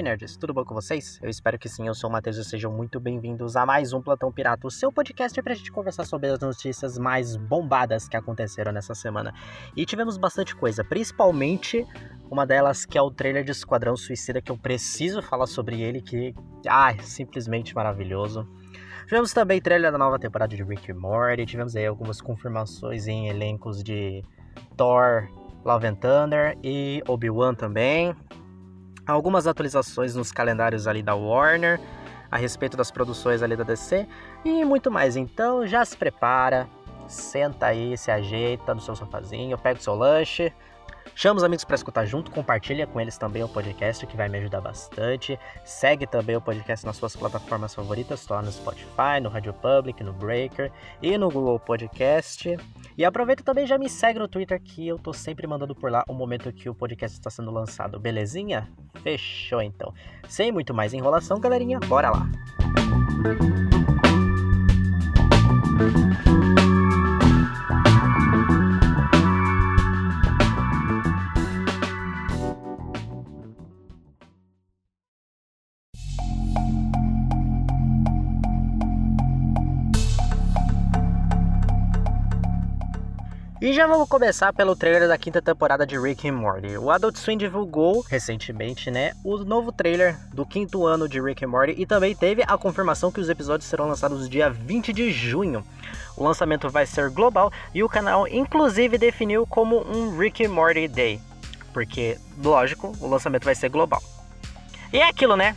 Oi, nerds, tudo bom com vocês? Eu espero que sim, eu sou o Matheus e sejam muito bem-vindos a mais um Plantão Pirata, o seu podcast pra gente conversar sobre as notícias mais bombadas que aconteceram nessa semana. E tivemos bastante coisa, principalmente uma delas que é o trailer de Esquadrão Suicida, que eu preciso falar sobre ele, que, ah, simplesmente maravilhoso. Tivemos também trailer da nova temporada de Rick and Morty, tivemos aí algumas confirmações em elencos de Thor, Love and Thunder e Obi-Wan também algumas atualizações nos calendários ali da Warner a respeito das produções ali da DC e muito mais. Então já se prepara, senta aí, se ajeita no seu sofazinho, pega o seu lanche, Chama os amigos para escutar junto, compartilha com eles também o podcast, que vai me ajudar bastante. Segue também o podcast nas suas plataformas favoritas, lá no Spotify, no Radio Public, no Breaker e no Google Podcast. E aproveita também já me segue no Twitter, que eu tô sempre mandando por lá o momento que o podcast está sendo lançado, belezinha? Fechou então. Sem muito mais enrolação, galerinha, bora lá! Música E já vamos começar pelo trailer da quinta temporada de Rick and Morty. O Adult Swim divulgou recentemente, né, o novo trailer do quinto ano de Rick and Morty e também teve a confirmação que os episódios serão lançados dia 20 de junho. O lançamento vai ser global e o canal inclusive definiu como um Rick and Morty Day, porque, lógico, o lançamento vai ser global. E é aquilo, né?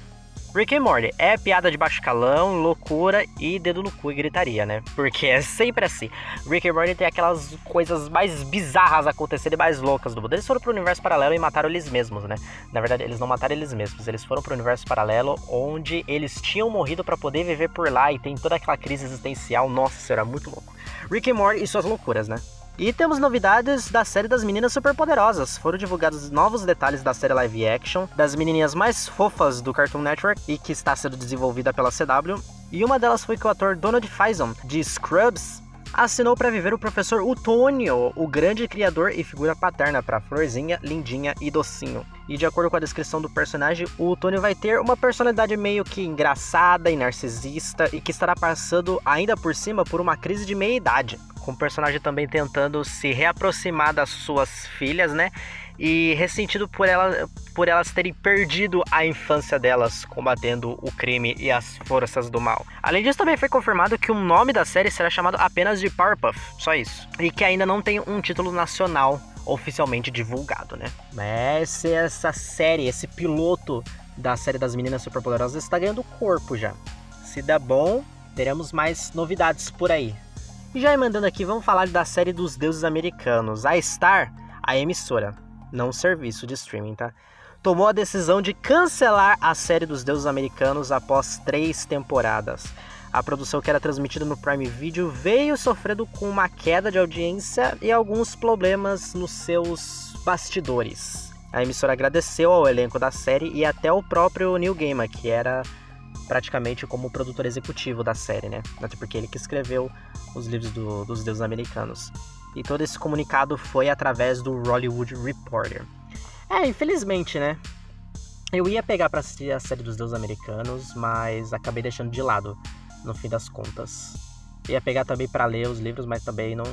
Rick and Morty é piada de baixo calão, loucura e dedo no cu e gritaria, né? Porque é sempre assim. Rick and Morty tem aquelas coisas mais bizarras acontecendo e mais loucas do mundo. Eles foram pro universo paralelo e mataram eles mesmos, né? Na verdade, eles não mataram eles mesmos. Eles foram pro universo paralelo onde eles tinham morrido para poder viver por lá e tem toda aquela crise existencial. Nossa, era muito louco. Rick and Morty e suas loucuras, né? E temos novidades da série das meninas superpoderosas. Foram divulgados novos detalhes da série live action, das menininhas mais fofas do Cartoon Network e que está sendo desenvolvida pela CW. E uma delas foi que o ator Donald Faison, de Scrubs, assinou para viver o professor Utônio, o grande criador e figura paterna para Florzinha, Lindinha e Docinho. E de acordo com a descrição do personagem, o Utônio vai ter uma personalidade meio que engraçada e narcisista e que estará passando ainda por cima por uma crise de meia-idade com o personagem também tentando se reaproximar das suas filhas, né? E ressentido por, ela, por elas terem perdido a infância delas combatendo o crime e as forças do mal. Além disso, também foi confirmado que o nome da série será chamado apenas de Powerpuff, só isso. E que ainda não tem um título nacional oficialmente divulgado, né? Mas essa série, esse piloto da série das meninas superpoderosas está ganhando corpo já. Se der bom, teremos mais novidades por aí. E já emendando aqui, vamos falar da série dos deuses americanos. A Star, a emissora, não o serviço de streaming, tá? Tomou a decisão de cancelar a série dos deuses americanos após três temporadas. A produção que era transmitida no Prime Video veio sofrendo com uma queda de audiência e alguns problemas nos seus bastidores. A emissora agradeceu ao elenco da série e até o próprio Neil Gaiman, que era praticamente como produtor executivo da série, né? Até porque ele que escreveu os livros do, dos deuses americanos. E todo esse comunicado foi através do Hollywood Reporter. É, infelizmente, né? Eu ia pegar para assistir a série dos deuses americanos, mas acabei deixando de lado, no fim das contas. Ia pegar também para ler os livros, mas também não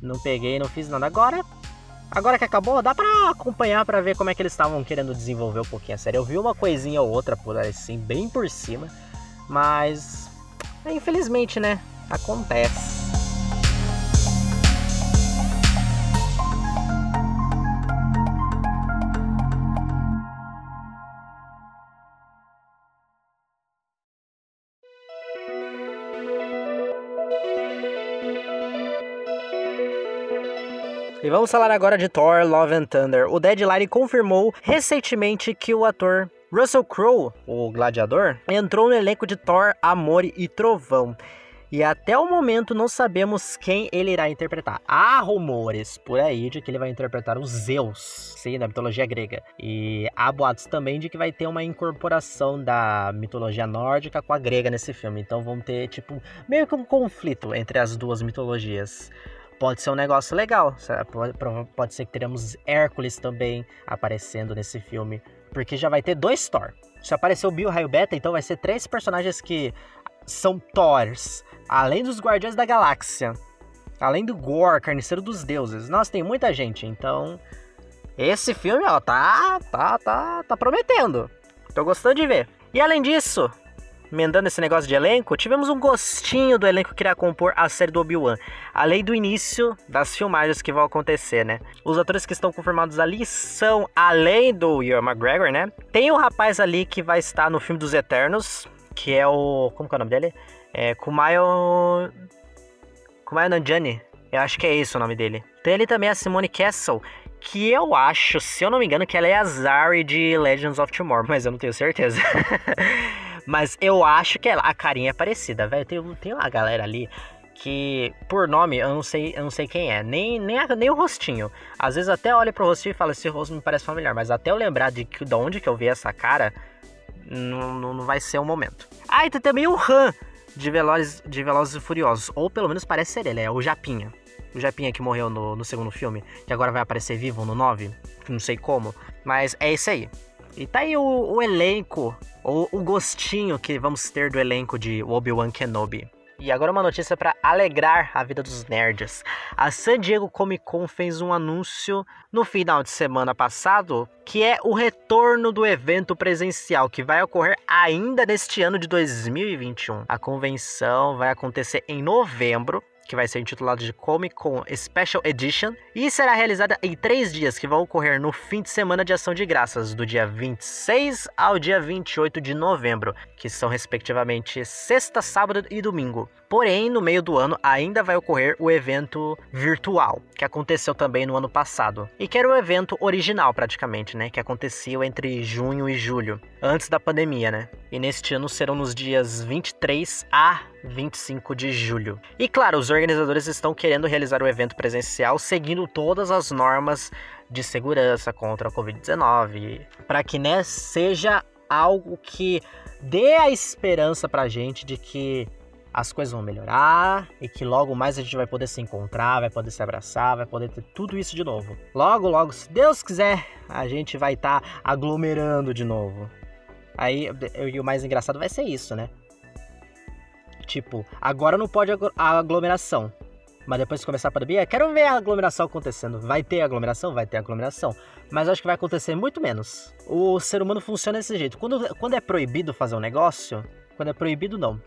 não peguei, não fiz nada. Agora Agora que acabou, dá pra acompanhar para ver como é que eles estavam querendo desenvolver um pouquinho a série. Eu vi uma coisinha ou outra por assim, bem por cima, mas infelizmente, né? Acontece. E vamos falar agora de Thor Love and Thunder. O Deadline confirmou recentemente que o ator Russell Crowe, o gladiador, entrou no elenco de Thor, Amor e Trovão. E até o momento não sabemos quem ele irá interpretar. Há rumores por aí de que ele vai interpretar o Zeus, sim, da mitologia grega. E há boatos também de que vai ter uma incorporação da mitologia nórdica com a grega nesse filme. Então vamos ter, tipo, meio que um conflito entre as duas mitologias. Pode ser um negócio legal. Pode, ser que teremos Hércules também aparecendo nesse filme. Porque já vai ter dois Thor. Se aparecer o Bill Raio Beta, então vai ser três personagens que são Thors. Além dos Guardiões da Galáxia. Além do Gore, Carniceiro dos Deuses. Nossa, tem muita gente. Então, esse filme, ó, tá, tá, tá, tá prometendo. Tô gostando de ver. E além disso, emendando esse negócio de elenco, tivemos um gostinho do elenco que irá compor a série do Obi-Wan, além do início das filmagens que vão acontecer, né? Os atores que estão confirmados ali são, além do Ian McGregor, né? Tem o rapaz ali que vai estar no filme dos Eternos, que é o. Como que é o nome dele? É Kumail. Kumail Nanjiani. Eu acho que é isso o nome dele. Tem ali também a Simone Castle, que eu acho, se eu não me engano, que ela é a Zari de Legends of Tomorrow, mas eu não tenho certeza. Mas eu acho que ela, a carinha é parecida, velho. Tem, tem uma galera ali que, por nome, eu não sei, eu não sei quem é. Nem, nem, a, nem o rostinho. Às vezes até olho pro rostinho e falo, esse rosto me parece familiar. Mas até eu lembrar de, que, de onde que eu vi essa cara, não, não, não vai ser o momento. Ah, e tem também o Han de Velozes, de Velozes e Furiosos. Ou pelo menos parece ser ele, é o Japinha. O Japinha que morreu no, no segundo filme, que agora vai aparecer vivo no 9, não sei como. Mas é isso aí. E tá aí o, o elenco, ou o gostinho que vamos ter do elenco de Obi-Wan Kenobi. E agora uma notícia para alegrar a vida dos nerds. A San Diego Comic Con fez um anúncio no final de semana passado, que é o retorno do evento presencial que vai ocorrer ainda neste ano de 2021. A convenção vai acontecer em novembro que vai ser intitulado de Comic Con Special Edition, e será realizada em três dias, que vão ocorrer no fim de semana de ação de graças, do dia 26 ao dia 28 de novembro, que são respectivamente sexta, sábado e domingo. Porém, no meio do ano ainda vai ocorrer o evento virtual, que aconteceu também no ano passado. E que era o evento original praticamente, né, que aconteceu entre junho e julho, antes da pandemia, né? E neste ano serão nos dias 23 a 25 de julho. E claro, os organizadores estão querendo realizar o evento presencial seguindo todas as normas de segurança contra a Covid-19, para que né, seja algo que dê a esperança pra gente de que as coisas vão melhorar e que logo mais a gente vai poder se encontrar, vai poder se abraçar, vai poder ter tudo isso de novo. Logo, logo, se Deus quiser, a gente vai estar tá aglomerando de novo. Aí, e o mais engraçado vai ser isso, né? Tipo, agora não pode a aglomeração. Mas depois que começar a pandemia, quero ver a aglomeração acontecendo. Vai ter aglomeração? Vai ter aglomeração. Mas acho que vai acontecer muito menos. O ser humano funciona desse jeito. Quando, quando é proibido fazer um negócio, quando é proibido, não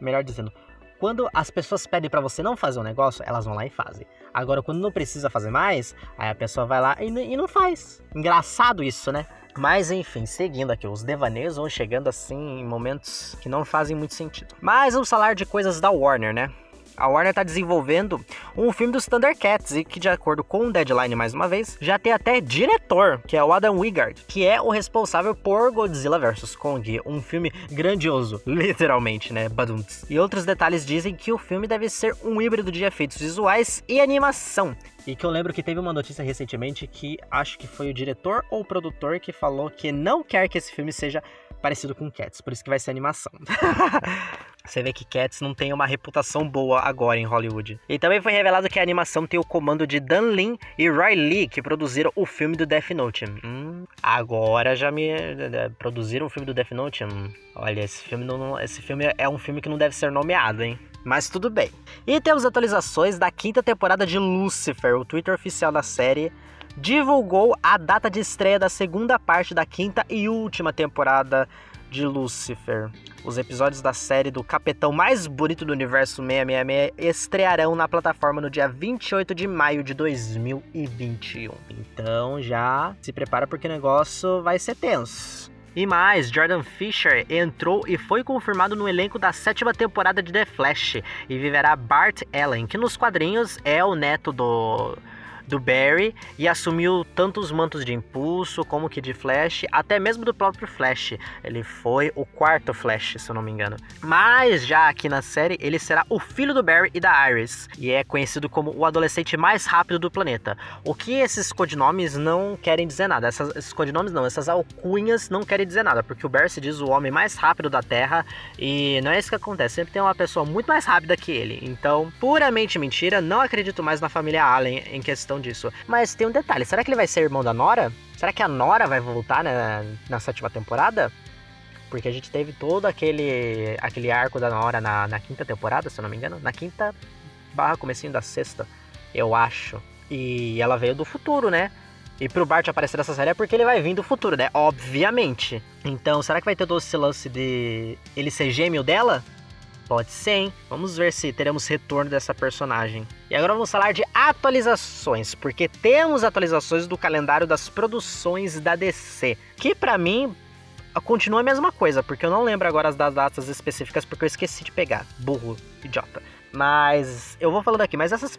melhor dizendo, quando as pessoas pedem para você não fazer um negócio, elas vão lá e fazem. Agora, quando não precisa fazer mais, aí a pessoa vai lá e, e não faz. Engraçado isso, né? Mas enfim, seguindo aqui, os devaneios vão chegando assim em momentos que não fazem muito sentido. Mas vamos falar de coisas da Warner, né? A Warner está desenvolvendo um filme dos Thundercats e que, de acordo com o Deadline mais uma vez, já tem até diretor, que é o Adam Wingard, que é o responsável por Godzilla vs Kong, um filme grandioso, literalmente, né? Baduntz. E outros detalhes dizem que o filme deve ser um híbrido de efeitos visuais e animação. E que eu lembro que teve uma notícia recentemente que acho que foi o diretor ou o produtor que falou que não quer que esse filme seja parecido com Cats, por isso que vai ser animação. Você vê que Cats não tem uma reputação boa agora em Hollywood. E também foi revelado que a animação tem o comando de Dan Lin e Ray Lee, que produziram o filme do Death Note. Hum, agora já me produziram o filme do Death Note. Hum, olha, esse filme não, esse filme é um filme que não deve ser nomeado, hein? Mas tudo bem. E temos atualizações da quinta temporada de Lucifer, o Twitter oficial da série divulgou a data de estreia da segunda parte da quinta e última temporada de Lucifer. Os episódios da série do Capetão mais bonito do universo 666 estrearão na plataforma no dia 28 de maio de 2021. Então já se prepara porque o negócio vai ser tenso. E mais, Jordan Fisher entrou e foi confirmado no elenco da sétima temporada de The Flash. E viverá Bart Allen, que nos quadrinhos é o neto do do Barry e assumiu tanto os mantos de Impulso como que de Flash, até mesmo do próprio Flash. Ele foi o quarto Flash, se eu não me engano. Mas já aqui na série, ele será o filho do Barry e da Iris, e é conhecido como o adolescente mais rápido do planeta. O que esses codinomes não querem dizer nada. Essas, esses codinomes não, essas alcunhas não querem dizer nada, porque o Barry se diz o homem mais rápido da Terra e não é isso que acontece. Sempre tem uma pessoa muito mais rápida que ele. Então, puramente mentira, não acredito mais na família Allen em questão disso. Mas tem um detalhe: será que ele vai ser irmão da Nora? Será que a Nora vai voltar na, na sétima temporada? Porque a gente teve todo aquele, aquele arco da Nora na, na quinta temporada, se eu não me engano. Na quinta barra comecinho da sexta, eu acho. E ela veio do futuro, né? E pro Bart aparecer nessa série é porque ele vai vir do futuro, né? Obviamente. Então, será que vai ter todo esse lance de ele ser gêmeo dela? Pode ser, hein? Vamos ver se teremos retorno dessa personagem. E agora vamos falar de atualizações, porque temos atualizações do calendário das produções da DC, que para mim continua a mesma coisa, porque eu não lembro agora as datas específicas porque eu esqueci de pegar. Burro, idiota. Mas eu vou falando aqui, mas essas,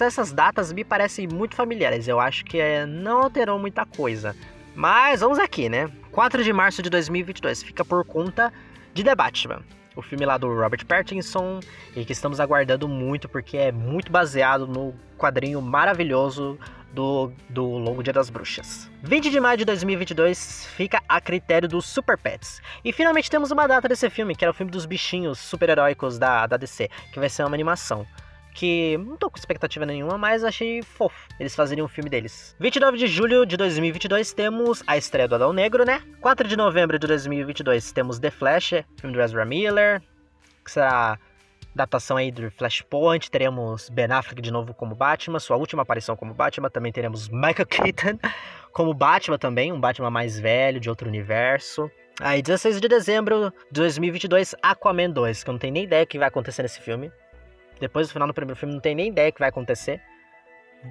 essas datas me parecem muito familiares. Eu acho que é, não alterou muita coisa. Mas vamos aqui, né? 4 de março de 2022 fica por conta de The Batman. O filme lá do Robert Pattinson e que estamos aguardando muito porque é muito baseado no quadrinho maravilhoso do, do Longo Dia das Bruxas. 20 de maio de 2022 fica a critério dos Super Pets. E finalmente temos uma data desse filme, que era o filme dos bichinhos super-heróicos da, da DC, que vai ser uma animação que não tô com expectativa nenhuma, mas achei fofo eles fazerem um filme deles. 29 de julho de 2022 temos a estreia do Adão Negro, né? 4 de novembro de 2022 temos The Flash, filme do Ezra Miller, que será adaptação aí do Flashpoint, teremos Ben Affleck de novo como Batman, sua última aparição como Batman, também teremos Michael Keaton como Batman também, um Batman mais velho, de outro universo. Aí, 16 de dezembro de 2022, Aquaman 2, que eu não tenho nem ideia o que vai acontecer nesse filme. Depois do final do primeiro filme, não tenho nem ideia o que vai acontecer.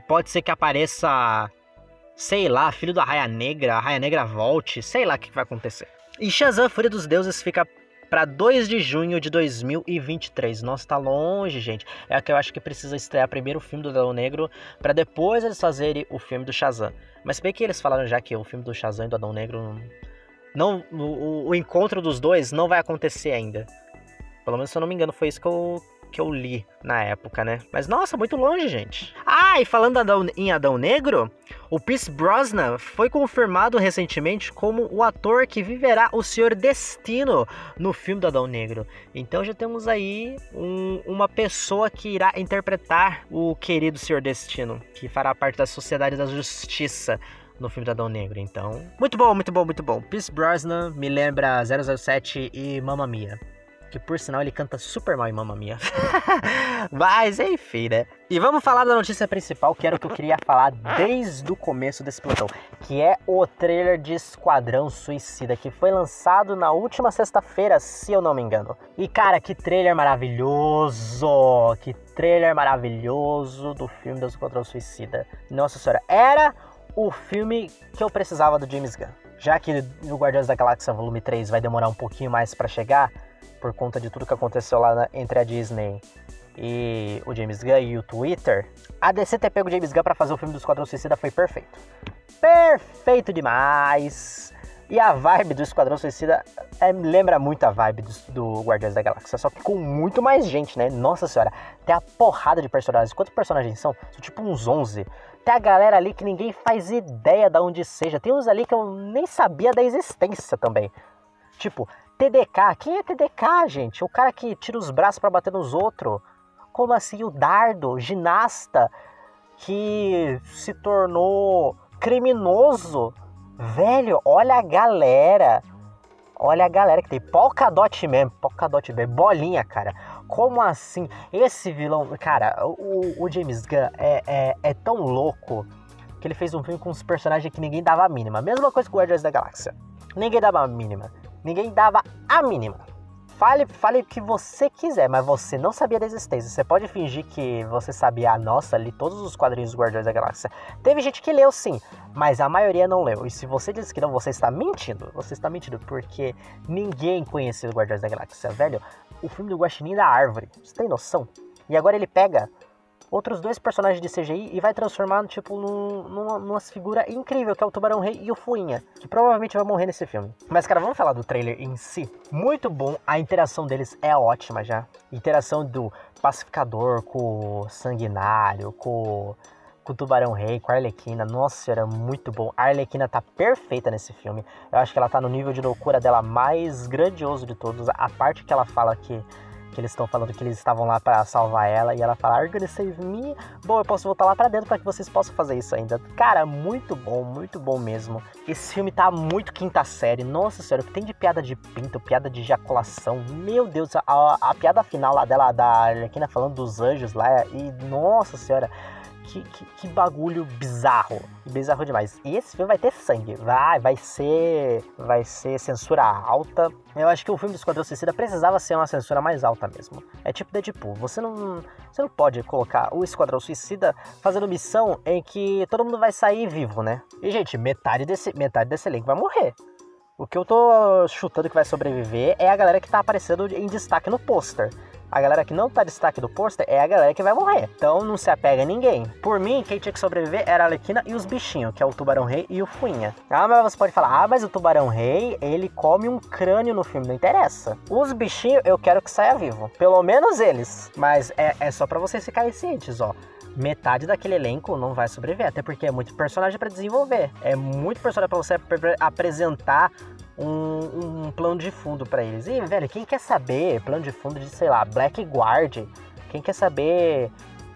Pode ser que apareça, sei lá, filho da Raia Negra, a Raia Negra volte, sei lá o que vai acontecer. E Shazam, Fúria dos Deuses, fica para 2 de junho de 2023. Nossa, tá longe, gente. É que eu acho que precisa estrear primeiro o filme do Adão Negro para depois eles fazerem o filme do Shazam. Mas bem que eles falaram já que o filme do Shazam e do Adão Negro não o, o encontro dos dois não vai acontecer ainda. Pelo menos se eu não me engano foi isso que eu que eu li na época, né? Mas nossa, muito longe, gente. Ah, e falando Adão, em Adão Negro, o Pierce Brosnan foi confirmado recentemente como o ator que viverá o Senhor Destino no filme do Adão Negro. Então já temos aí um, uma pessoa que irá interpretar o querido Senhor Destino, que fará parte da Sociedade da Justiça no filme do Adão Negro. Então, muito bom, muito bom, muito bom. Pierce Brosnan me lembra 007 e Mamma Mia. Que por sinal ele canta super mal em Mamma Mia. Mas enfim, né? E vamos falar da notícia principal, que era o que eu queria falar desde o começo desse plantão, que é o trailer de Esquadrão Suicida, que foi lançado na última sexta-feira, se eu não me engano. E cara, que trailer maravilhoso! Que trailer maravilhoso do filme do Esquadrão Suicida. Nossa senhora, era o filme que eu precisava do James Gunn. Já que o Guardiões da Galáxia Volume 3 vai demorar um pouquinho mais para chegar, por conta de tudo que aconteceu lá na, entre a Disney e o James Gunn e o Twitter, a DC ter pego o James Gunn para fazer o filme do Esquadrão Suicida foi perfeito. Perfeito demais! E a vibe do Esquadrão Suicida é, lembra muito a vibe do, do, Guardiões da Galáxia, só que com muito mais gente, né? Nossa senhora, tem a porrada de personagens. Quantos personagens são? São tipo uns 11. Tem a galera ali que ninguém faz ideia de onde seja. Tem uns ali que eu nem sabia da existência também. Tipo, TDK. Quem é TDK, gente? O cara que tira os braços para bater nos outros. Como assim? O dardo, ginasta, que se tornou criminoso. Velho, olha a galera. Olha a galera que tem Polkadot mesmo, Polkadot mesmo, bolinha, cara. Como assim? Esse vilão, cara, o, o James Gunn é, é, é, tão louco que ele fez um filme com uns personagens que ninguém dava a mínima. Mesma coisa com o Guardiões da Galáxia. Ninguém dava a mínima. Ninguém dava a mínima. Fale, fale o que você quiser, mas você não sabia da existência. Você pode fingir que você sabia, ah, nossa, li todos os quadrinhos dos Guardiões da Galáxia. Teve gente que leu sim, mas a maioria não leu. E se você diz que não, você está mentindo. Você está mentindo, porque ninguém conhecia os Guardiões da Galáxia, velho. O filme do Guaxinim da Árvore, você tem noção? E agora ele pega outros dois personagens de CGI e vai transformar, tipo, num, numa, numa figura incrível, que é o Tubarão Rei e o Fuinha, que provavelmente vai morrer nesse filme. Mas, cara, vamos falar do trailer em si. Muito bom, a interação deles é ótima já. Interação do pacificador com o sanguinário, com com o Tubarão Rei, com a Arlequina. Nossa, era muito bom. A Arlequina tá perfeita nesse filme. Eu acho que ela tá no nível de loucura dela mais grandioso de todos. A parte que ela fala que que eles estão falando que eles estavam lá para salvar ela e ela fala, Are save me? Bom, eu posso voltar lá para dentro para que vocês possam fazer isso ainda. Cara, muito bom, muito bom mesmo. Esse filme tá muito quinta série. Nossa senhora, o que tem de piada de pinto, piada de ejaculação. Meu Deus, a, a, a piada final lá dela, da Arlequina falando dos anjos lá, e nossa senhora que, que, que, bagulho bizarro. Bizarro demais. E esse filme vai ter sangue. Vai, vai ser. Vai ser censura alta. Eu acho que o filme do Esquadrão Suicida precisava ser uma censura mais alta mesmo. É tipo Deadpool. Você não. Você não pode colocar o Esquadrão Suicida fazendo missão em que todo mundo vai sair vivo, né? E, gente, metade desse, metade desse elenco vai morrer. O que eu tô chutando que vai sobreviver é a galera que tá aparecendo em destaque no pôster. A galera que não tá destaque do pôster é a galera que vai morrer. Então não se apega a ninguém. Por mim, quem tinha que sobreviver era a Alequina e os bichinhos, que é o Tubarão Rei e o Fuinha. Ah, mas você pode falar, ah, mas o Tubarão Rei, ele come um crânio no filme, não interessa. Os bichinhos eu quero que saia vivo. Pelo menos eles. Mas é, é só para vocês ficarem cientes, ó metade daquele elenco não vai sobreviver, até porque é muito personagem para desenvolver. É muito personagem para você ap apresentar um, um plano de fundo para eles. E, velho, quem quer saber plano de fundo de, sei lá, Blackguard? Quem quer saber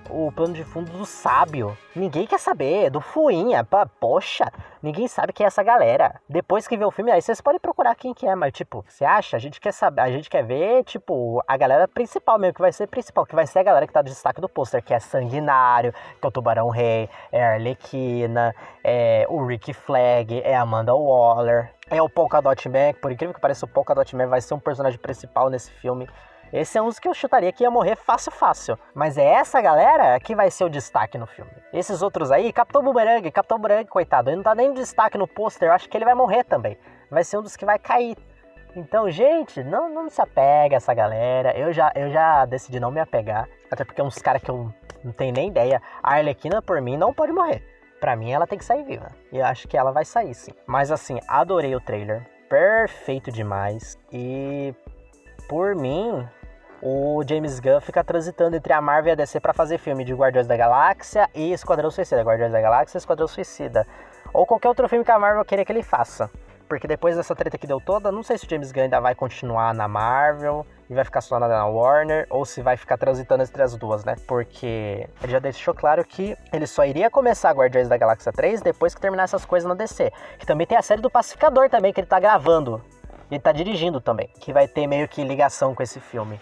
o plano de fundo do sábio. Ninguém quer saber, do Fuinha. Poxa, ninguém sabe quem é essa galera. Depois que vê o filme, aí vocês podem procurar quem que é, mas tipo, você acha? A gente quer saber, a gente quer ver, tipo, a galera principal mesmo, que vai ser principal, que vai ser a galera que tá no destaque do pôster, que é Sanguinário, que é o Tubarão Rei, é a Arlequina, é o Ricky Flag, é a Amanda Waller, é o Polkadot Man, por incrível que pareça, o Polkadot Man vai ser um personagem principal nesse filme. Esse é um dos que eu chutaria que ia morrer fácil, fácil. Mas é essa galera que vai ser o destaque no filme. Esses outros aí, Capitão Boomerang, Capitão Boomerang, coitado, ele não tá nem de destaque no pôster, eu acho que ele vai morrer também. Vai ser um dos que vai cair. Então, gente, não, não se apega a essa galera. Eu já, eu já decidi não me apegar. Até porque é uns caras que eu não tenho nem ideia. A Arlequina, por mim, não pode morrer. Pra mim, ela tem que sair viva. E eu acho que ela vai sair, sim. Mas, assim, adorei o trailer. Perfeito demais. E, por mim, o James Gunn fica transitando entre a Marvel e a DC para fazer filme de Guardiões da Galáxia e Esquadrão Suicida. Guardiões da Galáxia e Esquadrão Suicida. Ou qualquer outro filme que a Marvel queira que ele faça. Porque depois dessa treta que deu toda, não sei se o James Gunn ainda vai continuar na Marvel e vai ficar só na Warner, ou se vai ficar transitando entre as duas, né? Porque ele já deixou claro que ele só iria começar Guardiões da Galáxia 3 depois que terminar essas coisas na DC. Que também tem a série do Pacificador também, que ele tá gravando. E ele tá dirigindo também, que vai ter meio que ligação com esse filme.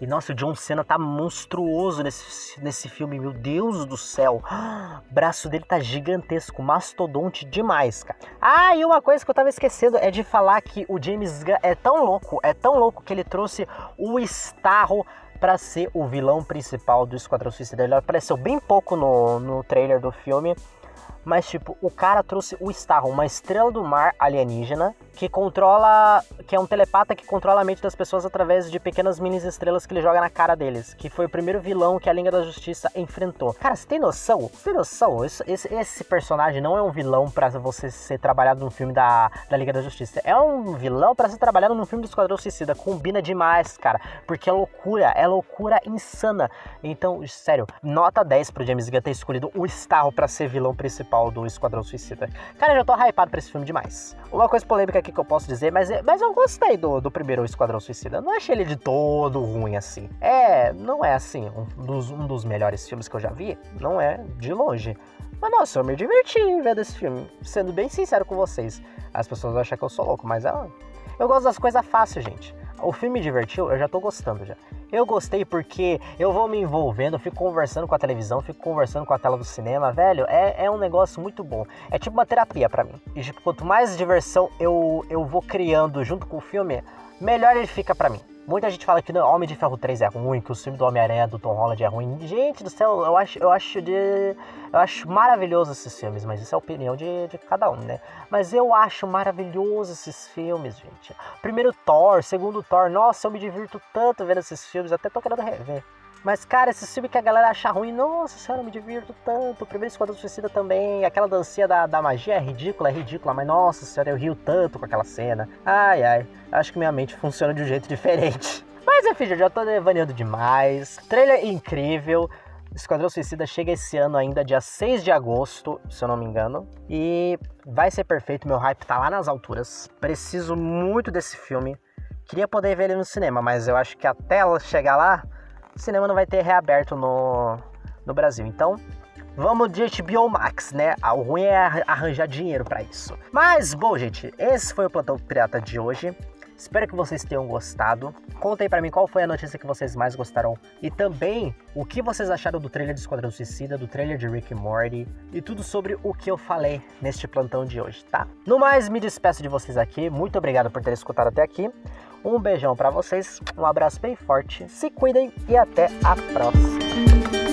E nossa, o John Cena tá monstruoso nesse, nesse filme, meu Deus do céu. O braço dele tá gigantesco, mastodonte demais, cara. Ah, e uma coisa que eu tava esquecendo é de falar que o James Gunn é tão louco, é tão louco que ele trouxe o Starro para ser o vilão principal do Esquadrão Suicida. Ele apareceu bem pouco no, no trailer do filme, mas tipo, o cara trouxe o Starro, uma estrela do mar alienígena, que controla. que é um telepata que controla a mente das pessoas através de pequenas mini estrelas que ele joga na cara deles. Que foi o primeiro vilão que a Liga da Justiça enfrentou. Cara, você tem noção? Você tem noção? Esse, esse, esse personagem não é um vilão para você ser trabalhado no filme da, da Liga da Justiça. É um vilão para ser trabalhado no filme do Esquadrão Suicida. Combina demais, cara. Porque é loucura, é loucura insana. Então, sério, nota 10 pro James Gunn ter escolhido o Starro para ser vilão principal do Esquadrão Suicida. Cara, eu já tô hypado pra esse filme demais. Uma coisa polêmica aqui que eu posso dizer, mas, mas eu gostei do, do primeiro Esquadrão Suicida. Eu não achei ele de todo ruim assim. É, não é assim, um dos, um dos melhores filmes que eu já vi. Não é de longe. Mas nossa, eu me diverti vendo esse filme. Sendo bem sincero com vocês. As pessoas vão achar que eu sou louco, mas é, eu gosto das coisas fáceis, gente. O filme divertiu, eu já tô gostando já. Eu gostei porque eu vou me envolvendo, fico conversando com a televisão, fico conversando com a tela do cinema, velho. É, é um negócio muito bom. É tipo uma terapia para mim. E tipo, quanto mais diversão eu, eu vou criando junto com o filme, melhor ele fica para mim. Muita gente fala que o Homem de Ferro 3 é ruim, que o filme do Homem-Aranha do Tom Holland é ruim. Gente do céu, eu acho, eu acho de. Eu acho maravilhoso esses filmes, mas isso é a opinião de, de cada um, né? Mas eu acho maravilhoso esses filmes, gente. Primeiro Thor, segundo Thor, nossa, eu me divirto tanto vendo esses filmes, até tô querendo rever. Mas, cara, esse filme que a galera acha ruim, nossa senhora, eu me divirto tanto. O primeiro Esquadrão Suicida também, aquela dancinha da, da magia é ridícula, é ridícula, mas nossa senhora, eu rio tanto com aquela cena. Ai, ai, acho que minha mente funciona de um jeito diferente. Mas enfim, já tô devaneando demais. Trailer incrível. Esquadrão Suicida chega esse ano ainda, dia 6 de agosto, se eu não me engano. E vai ser perfeito, meu hype tá lá nas alturas. Preciso muito desse filme. Queria poder ver ele no cinema, mas eu acho que até chegar lá, o cinema não vai ter reaberto no, no Brasil. Então, vamos de HBO Max, né? O ruim é arranjar dinheiro para isso. Mas, bom, gente, esse foi o Plantão Pirata de hoje. Espero que vocês tenham gostado. Contem para mim qual foi a notícia que vocês mais gostaram e também o que vocês acharam do trailer de Esquadrão Suicida, do trailer de Rick e Morty e tudo sobre o que eu falei neste plantão de hoje, tá? No mais, me despeço de vocês aqui. Muito obrigado por terem escutado até aqui. Um beijão para vocês, um abraço bem forte, se cuidem e até a próxima.